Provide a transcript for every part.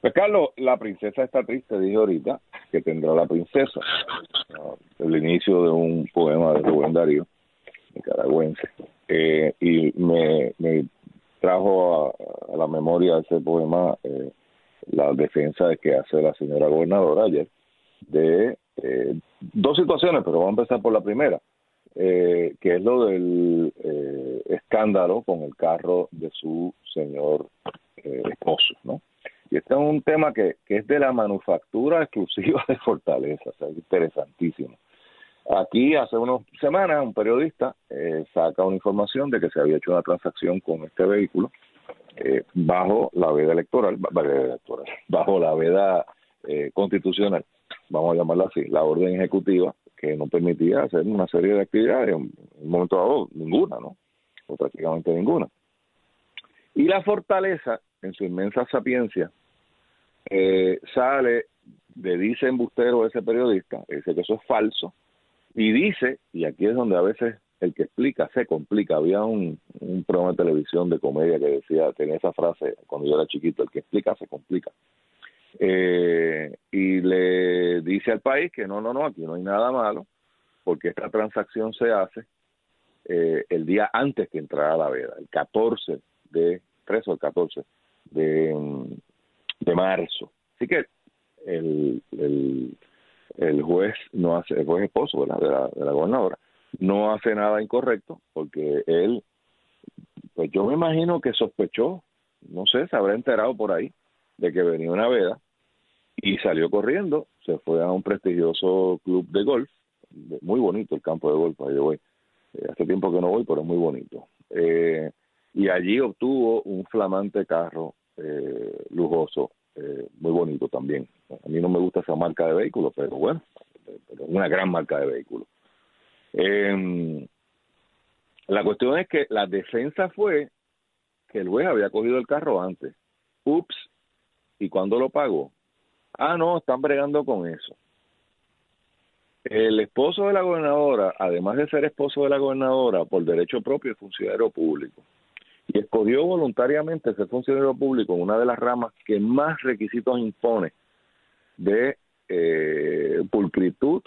Pues Carlos, la princesa está triste, dije ahorita, que tendrá la princesa. El inicio de un poema de Rubén Darío, nicaragüense. Eh, y me, trajo a, la memoria ese poema eh, la defensa de que hace la señora gobernadora ayer de eh, dos situaciones, pero vamos a empezar por la primera, eh, que es lo del eh, escándalo con el carro de su señor esposo, ¿no? Un tema que, que es de la manufactura exclusiva de Fortaleza, es interesantísimo. Aquí hace unas semanas un periodista saca una información de que se había hecho una transacción con este vehículo bajo la veda electoral, bajo la veda constitucional vamos a llamarla así, la orden ejecutiva que no permitía hacer una serie de actividades, en un momento dado ninguna, ¿no? O prácticamente ninguna. Y la fortaleza, en su inmensa sapiencia, eh, sale de dice embustero ese periodista, dice que eso es falso, y dice, y aquí es donde a veces el que explica se complica, había un, programa de televisión de comedia que decía, tenía esa frase cuando yo era chiquito, el que explica se complica. Eh, y le dice al país que no, no, no, aquí no hay nada malo, porque esta transacción se hace eh, el día antes que entrara la veda, el 14 de, 13 o el 14 de, de marzo. Así que el, el, juez no hace, el juez esposo De, la, de la gobernadora, no hace nada incorrecto porque él, pues yo me imagino que sospechó, no sé, se habrá enterado por ahí de que venía una veda y salió corriendo, se fue a un prestigioso club de golf, muy bonito el campo de golf, ahí voy. Eh, hace tiempo que no voy, pero es muy bonito. Eh, y allí obtuvo un flamante carro eh, lujoso, muy bonito también. A mí no me gusta esa marca de vehículos, pero bueno, una gran marca de vehículos. Em, la cuestión es que la defensa fue que el juez había cogido el carro antes. Ups, ¿Y cuándo lo pagó? Ah, no, están bregando con eso. El esposo de la gobernadora, además de ser esposo de la gobernadora, por derecho propio es funcionario público. Escogió voluntariamente ser funcionario público en una de las ramas que más requisitos impone de eh, pulcritud,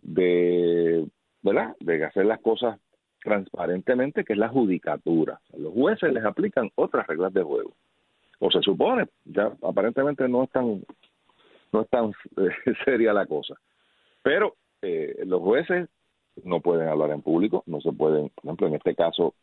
de, ¿verdad? de hacer las cosas transparentemente, que es la judicatura. los jueces les aplican otras reglas de juego o se supone, ya aparentemente no es tan, no es tan eh, seria la cosa. Pero eh, los jueces no pueden hablar en público, no se pueden, por ejemplo, en este caso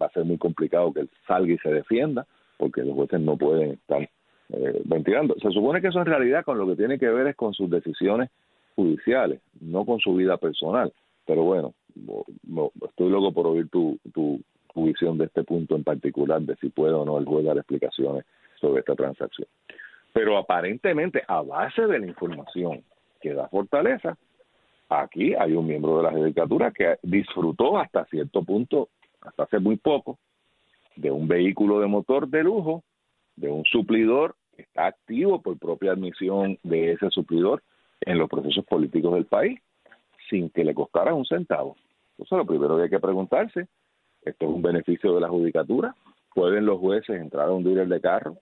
va a ser muy complicado que él salga y se defienda, porque los jueces no pueden estar eh, ventilando. Se supone que eso en realidad con lo que tiene que ver es con sus decisiones judiciales, no con su vida personal. Pero bueno, estoy loco por oír tu, tu, tu visión de este punto en particular, de si puede o no el juez dar explicaciones sobre esta transacción. Pero aparentemente, a base de la información que da Fortaleza, aquí hay un miembro de la judicatura que disfrutó hasta cierto punto, hasta hace muy poco, de un vehículo de motor de lujo, de un suplidor que está activo por propia admisión de ese suplidor en los procesos políticos del país, sin que le costara un centavo. Entonces, lo primero que hay que preguntarse esto es un beneficio de la judicatura. Pueden los jueces entrar a un dealer de carro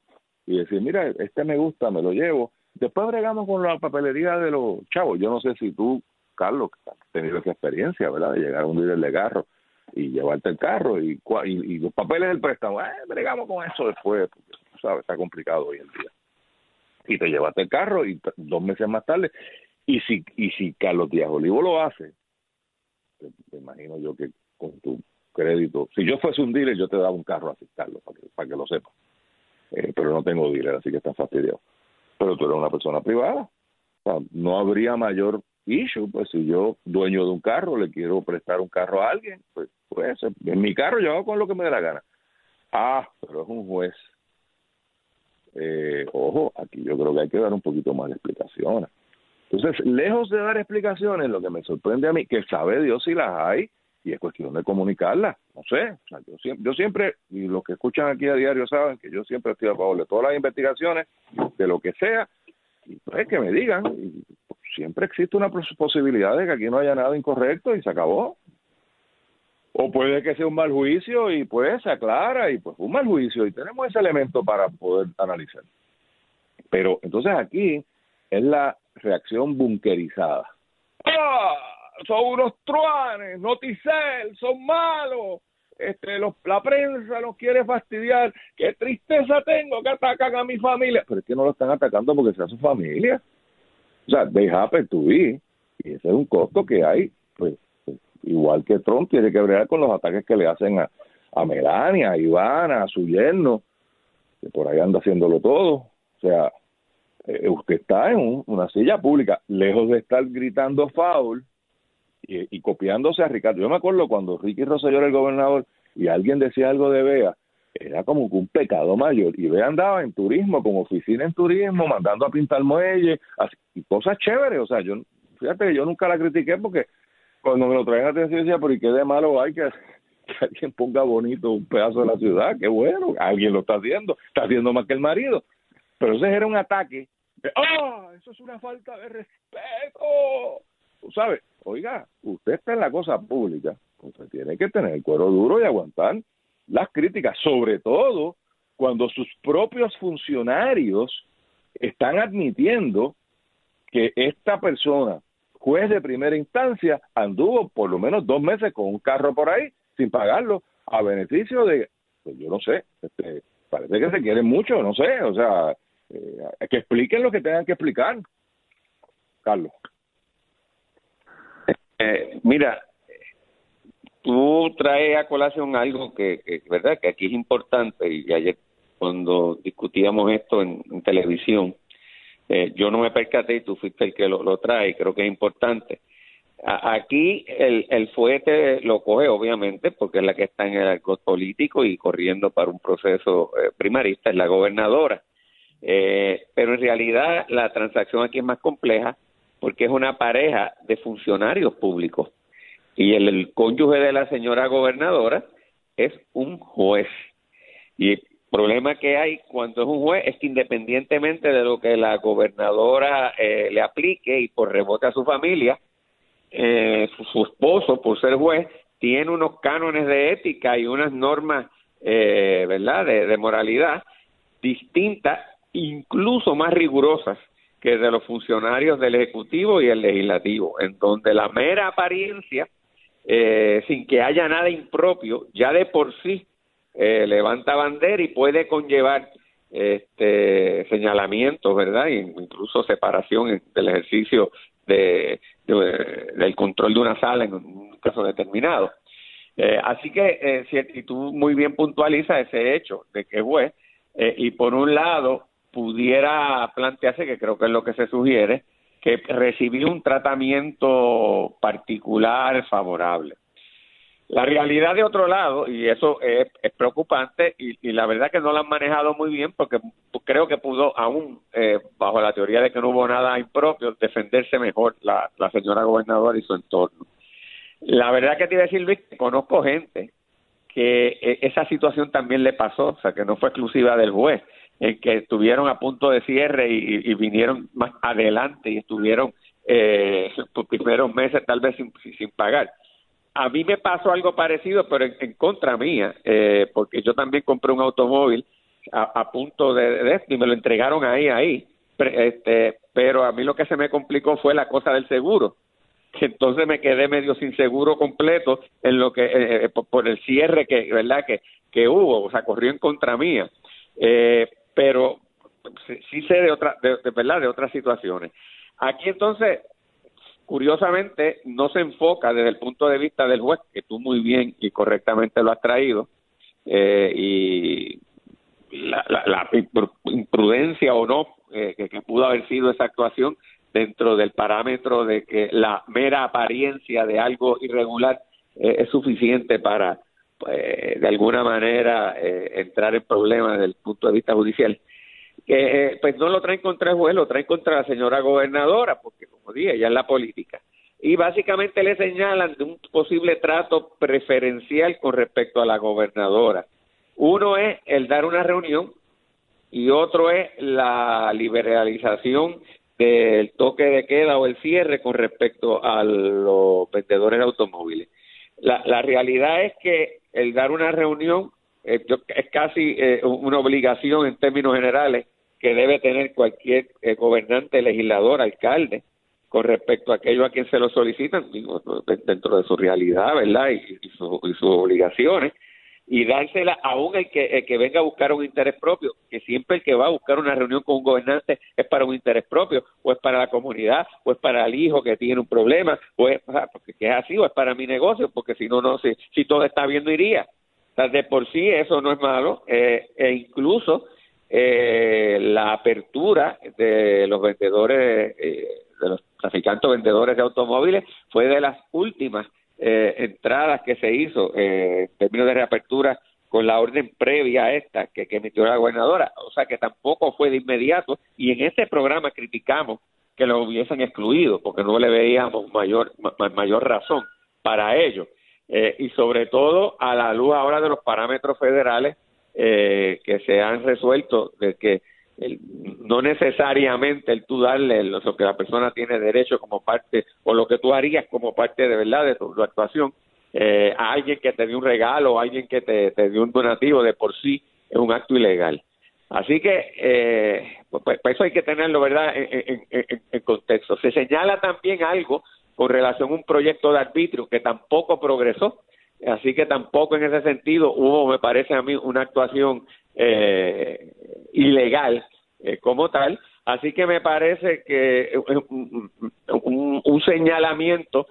y decir, mira, este me gusta, me lo llevo. Después bregamos con la papelería de los chavos. Yo no sé si tú, Carlos, has tenido esa experiencia, ¿verdad? De llegar a un dealer de carro y llevarte el carro y, y, los papeles del préstamo. Eh, bregamos con eso después, porque, ¿sabes? Está complicado hoy en día. Y te llevaste el carro y dos meses más tarde. Y si, y si Carlos Díaz Olivo lo hace, me imagino yo que con tu crédito. Si yo fuese un dealer, yo te daba un carro así, Carlos, para que, para que lo sepas. Eh, pero no tengo dealer, así que están fastidiado. Pero tú eres una persona privada. O no habría mayor issue, pues si yo, dueño de un carro, le quiero prestar un carro a alguien, pues, pues en mi carro yo hago con lo que me dé la gana. Ah, pero es un juez. Eh, ojo, aquí yo creo que hay que dar un poquito más de explicaciones. Entonces, lejos de dar explicaciones, lo que me sorprende a mí, que sabe Dios si las hay, y es cuestión de comunicarla. No sé, yo, siempre, yo siempre, y los que escuchan aquí a diario saben que yo siempre estoy a favor de todas las investigaciones, de lo que sea, y pues que me digan, siempre existe una posibilidad de que aquí no haya nada incorrecto y se acabó. O puede que sea un mal juicio y pues se aclara y pues un mal juicio y tenemos ese elemento para poder analizar. pero entonces aquí es la reacción bunkerizada. ¡Ah! Son unos truanes, noticel, son malos. Este, los, la prensa los quiere fastidiar. Qué tristeza tengo que atacan a mi familia. Pero es que no lo están atacando porque sea su familia. O sea, they happen to be. Y ese es un costo que hay. Pues, igual que Trump tiene que bregar con los ataques que le hacen a, a Melania, a Ivana, a su yerno, que por ahí anda haciéndolo todo. O sea, eh, usted está en una silla pública, lejos de estar gritando foul y, y, copiándose a Ricardo. Yo me acuerdo cuando Ricky Rosselló era el gobernador y alguien decía algo de Bea, era como un pecado mayor. Y Bea andaba en turismo, con oficina en turismo, mandando a pintar muelles, y cosas chéveres. O sea, yo, fíjate que yo nunca la critiqué porque cuando me lo traen a atención decía, pero ¿y qué de malo hay que que alguien ponga bonito un pedazo de la ciudad, qué bueno, alguien lo está haciendo, está haciendo más que el marido. Pero ese era un ataque ¡ah! Eso es una falta de respeto. ¿Sabes? Oiga, usted está en la cosa pública, usted tiene que tener el cuero duro y aguantar las críticas, sobre todo cuando sus propios funcionarios están admitiendo que esta persona, juez de primera instancia, anduvo por lo menos dos meses con un carro por ahí sin pagarlo a beneficio de, pues yo no sé, este, parece que se quieren mucho, no sé, o sea, eh, que expliquen lo que tengan que explicar. Carlos. Eh, mira, tú traes a colación algo que, verdad que aquí es importante y ayer cuando discutíamos esto en, televisión eh, yo no me percaté y tú fuiste el que lo, lo trae creo que es importante. Aquí el, el fuete lo coge obviamente porque es la que está en el arco político y corriendo para un proceso eh, primarista es la gobernadora. Eh, pero en realidad la transacción aquí es más compleja porque es una pareja de funcionarios públicos y el, cónyuge de la señora gobernadora es un juez. Y el problema que hay cuando es un juez es que independientemente de lo que la gobernadora eh, le aplique y por rebote a su familia, eh, su, esposo, por ser juez, tiene unos cánones de ética y unas normas, eh, ¿verdad?, de, de moralidad distintas incluso más rigurosas que de los funcionarios del Ejecutivo y el Legislativo, en donde la mera apariencia, eh, sin que haya nada impropio, ya de por sí eh, levanta bandera y puede conllevar este señalamientos, ¿verdad? E incluso separación del ejercicio de, del control de una sala en un caso determinado. Eh, así que, eh, si, tú muy bien puntualizas ese hecho de que juez, eh, y por un lado, pudiera plantearse, que creo que es lo que se sugiere, que recibió un tratamiento particular favorable. La realidad de otro lado, y eso es, preocupante, y, la verdad que no lo han manejado muy bien, porque creo que pudo, aún eh, bajo la teoría de que no hubo nada impropio, defenderse mejor la, la señora gobernadora y su entorno. La verdad que te iba a decir, Luis, que conozco gente que eh, esa situación también le pasó, o sea, que no fue exclusiva del juez en que estuvieron a punto de cierre y, vinieron más adelante y estuvieron eh, sus primeros meses tal vez sin, sin pagar. A mí me pasó algo parecido, pero en, contra mía, eh, porque yo también compré un automóvil a, punto de, y me lo entregaron ahí, ahí. Este, pero a mí lo que se me complicó fue la cosa del seguro entonces me quedé medio sin seguro completo en lo que eh, eh, por, el cierre que verdad que que hubo o sea corrió en contra mía eh, pero sí sé de otra, de, verdad, de otras situaciones. Aquí entonces, curiosamente, no se enfoca desde el punto de vista del juez, que tú muy bien y correctamente lo has traído, eh, y la, la, imprudencia o no eh, que, pudo haber sido esa actuación dentro del parámetro de que la mera apariencia de algo irregular eh, es suficiente para pues, de alguna manera eh, entrar en problemas desde el punto de vista judicial, eh, pues no lo traen contra el juez, lo traen contra la señora gobernadora, porque como dije, ella es la política. Y básicamente le señalan de un posible trato preferencial con respecto a la gobernadora. Uno es el dar una reunión y otro es la liberalización del toque de queda o el cierre con respecto a los vendedores de automóviles. La, la realidad es que el dar una reunión eh, es casi eh, una obligación en términos generales que debe tener cualquier eh, gobernante, legislador, alcalde, con respecto a aquello a quien se lo solicitan, dentro de su realidad, ¿verdad? Y, y, sus obligaciones, y dársela aún el que, el que venga a buscar un interés propio, que siempre el que va a buscar una reunión con un gobernante es para un interés propio, o es para la comunidad, o es para el hijo que tiene un problema, o es, porque es así, o es para mi negocio, porque si no, no, si, si todo está bien, iría. O de por sí eso no es malo, eh, e incluso eh, la apertura de los vendedores, eh, de los traficantes vendedores de automóviles fue de las últimas eh, entradas que se hizo eh, en términos de reapertura con la orden previa a esta que, emitió la gobernadora, o sea que tampoco fue de inmediato y en este programa criticamos que lo hubiesen excluido porque no le veíamos mayor mayor razón para ello. Eh, y sobre todo a la luz ahora de los parámetros federales eh, que se han resuelto de que no necesariamente el tú darle lo, que la persona tiene derecho como parte o lo que tú harías como parte de verdad de tu, actuación eh, a alguien que te dio un regalo o a alguien que te, te, dio un donativo de por sí es un acto ilegal. Así que eh, pues, pues, eso hay que tenerlo verdad en, en, en, contexto. Se señala también algo con relación a un proyecto de arbitrio que tampoco progresó, así que tampoco en ese sentido hubo, me parece a mí, una actuación eh, ilegal eh, como tal. Así que me parece que un, un, señalamiento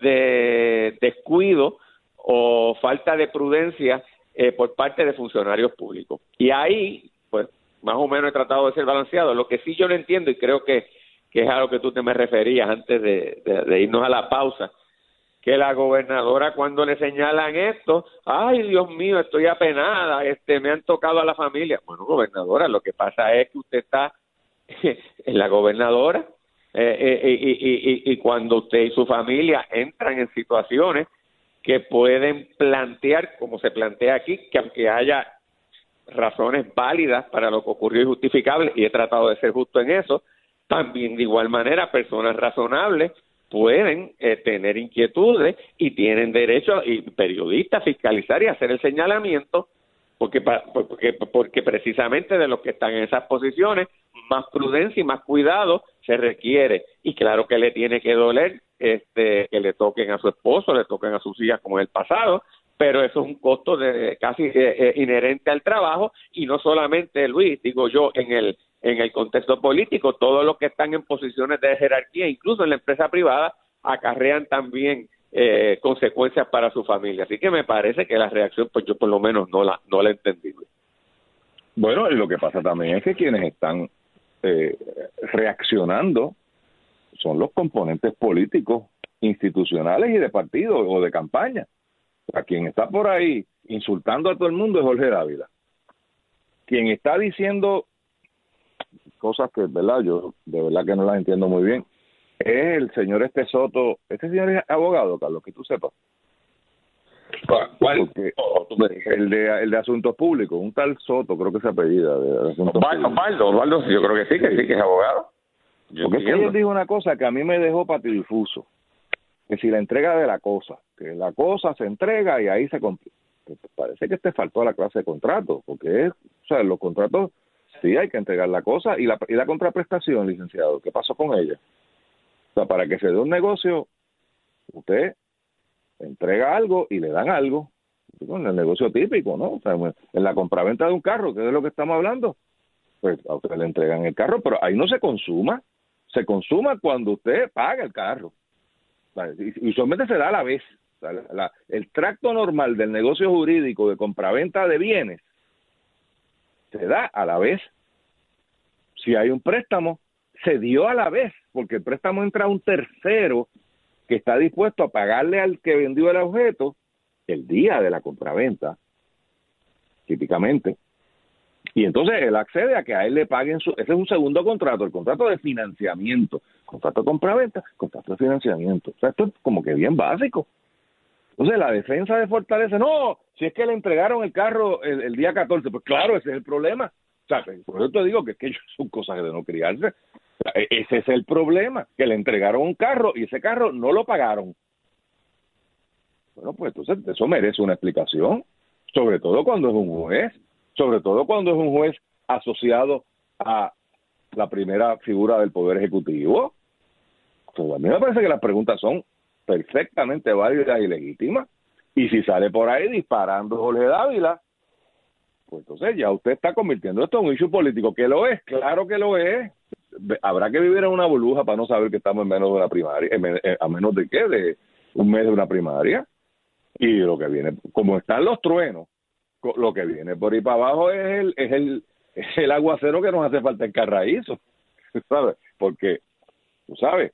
de descuido o falta de prudencia eh, por parte de funcionarios públicos. Y ahí, pues, más o menos he tratado de ser balanceado. Lo que sí yo no entiendo, y creo que, que es a lo que tú te me referías antes de irnos a la pausa, que la gobernadora cuando le señalan esto, ay Dios mío, estoy apenada, este me han tocado a la familia. Bueno, gobernadora, lo que pasa es que usted está en la gobernadora eh, eh, y, y, y, cuando usted y su familia entran en situaciones que pueden plantear, como se plantea aquí, que aunque haya razones válidas para lo que ocurrió y justificable, y he tratado de ser justo en eso, también de igual manera personas razonables pueden eh, tener inquietudes y tienen derecho y periodistas fiscalizar y hacer el señalamiento porque, porque porque precisamente de los que están en esas posiciones más prudencia y más cuidado se requiere. Y claro que le tiene que doler este que le toquen a su esposo le toquen a sus hijas como en el pasado pero eso es un costo de casi eh, eh, inherente al trabajo y no solamente Luis digo yo en el en el contexto político, todos los que están en posiciones de jerarquía, incluso en la empresa privada, acarrean también eh, consecuencias para su familia. Así que me parece que la reacción, pues yo por lo menos no la, no la entendí. Bueno, lo que pasa también es que quienes están eh, reaccionando son los componentes políticos, institucionales y de partido o de campaña. A quien está por ahí insultando a todo el mundo es Jorge Dávila. Quien está diciendo cosas que, ¿verdad? Yo de verdad que no las entiendo muy bien. Es el señor este Soto, este señor es abogado, Carlos, que tú sepas. ¿Cuál? Oh, el, de, el de Asuntos Públicos, un tal Soto, creo que se apellida. De, Osvaldo, Osvaldo, yo creo que sí, que sí, que es abogado. Porque él dijo una cosa que a mí me dejó patidifuso, que si la entrega de la cosa, que la cosa se entrega y ahí se... Parece que te faltó a la clase de contrato, porque es, o sea, los contratos Sí, hay que entregar la cosa. ¿Y la, y la contraprestación, licenciado? ¿Qué pasó con ella? O sea, para que se dé un negocio, usted entrega algo y le dan algo. En el negocio típico, ¿no? O sea, en la compraventa de un carro, que es de lo que estamos hablando, pues a usted le entregan el carro, pero ahí no se consuma. Se consuma cuando usted paga el carro. Y usualmente se da a la vez. el tracto normal del negocio jurídico de compraventa de bienes se da a la vez. Si hay un préstamo, se dio a la vez, porque el préstamo entra a un tercero que está dispuesto a pagarle al que vendió el objeto el día de la compraventa, típicamente. Y entonces él accede a que a él le paguen su... Ese es un segundo contrato, el contrato de financiamiento. Contrato de compraventa, contrato de financiamiento. O sea, esto es como que bien básico. Entonces la defensa de Fortaleza, no, si es que le entregaron el carro el, día 14, pues claro, ese es el problema. Sea, por eso te digo que, es que son cosas de no criarse. E, ese es el problema, que le entregaron un carro y ese carro no lo pagaron. Bueno, pues entonces eso merece una explicación, sobre todo cuando es un juez, sobre todo cuando es un juez asociado a la primera figura del Poder Ejecutivo? Pues a mí me parece que las preguntas son perfectamente válidas y legítimas. Y si sale por ahí disparando Jorge Dávila, pues entonces ya usted está convirtiendo esto en un issue político, que lo es, claro que lo es. Habrá que vivir en una burbuja para no saber que estamos en menos de una primaria, a menos de qué, de un mes de una primaria. Y lo que viene, como están los truenos, lo que viene por ahí para abajo es el, es el, el aguacero que nos hace falta en Carraízo, ¿sabes? Porque, tú sabes,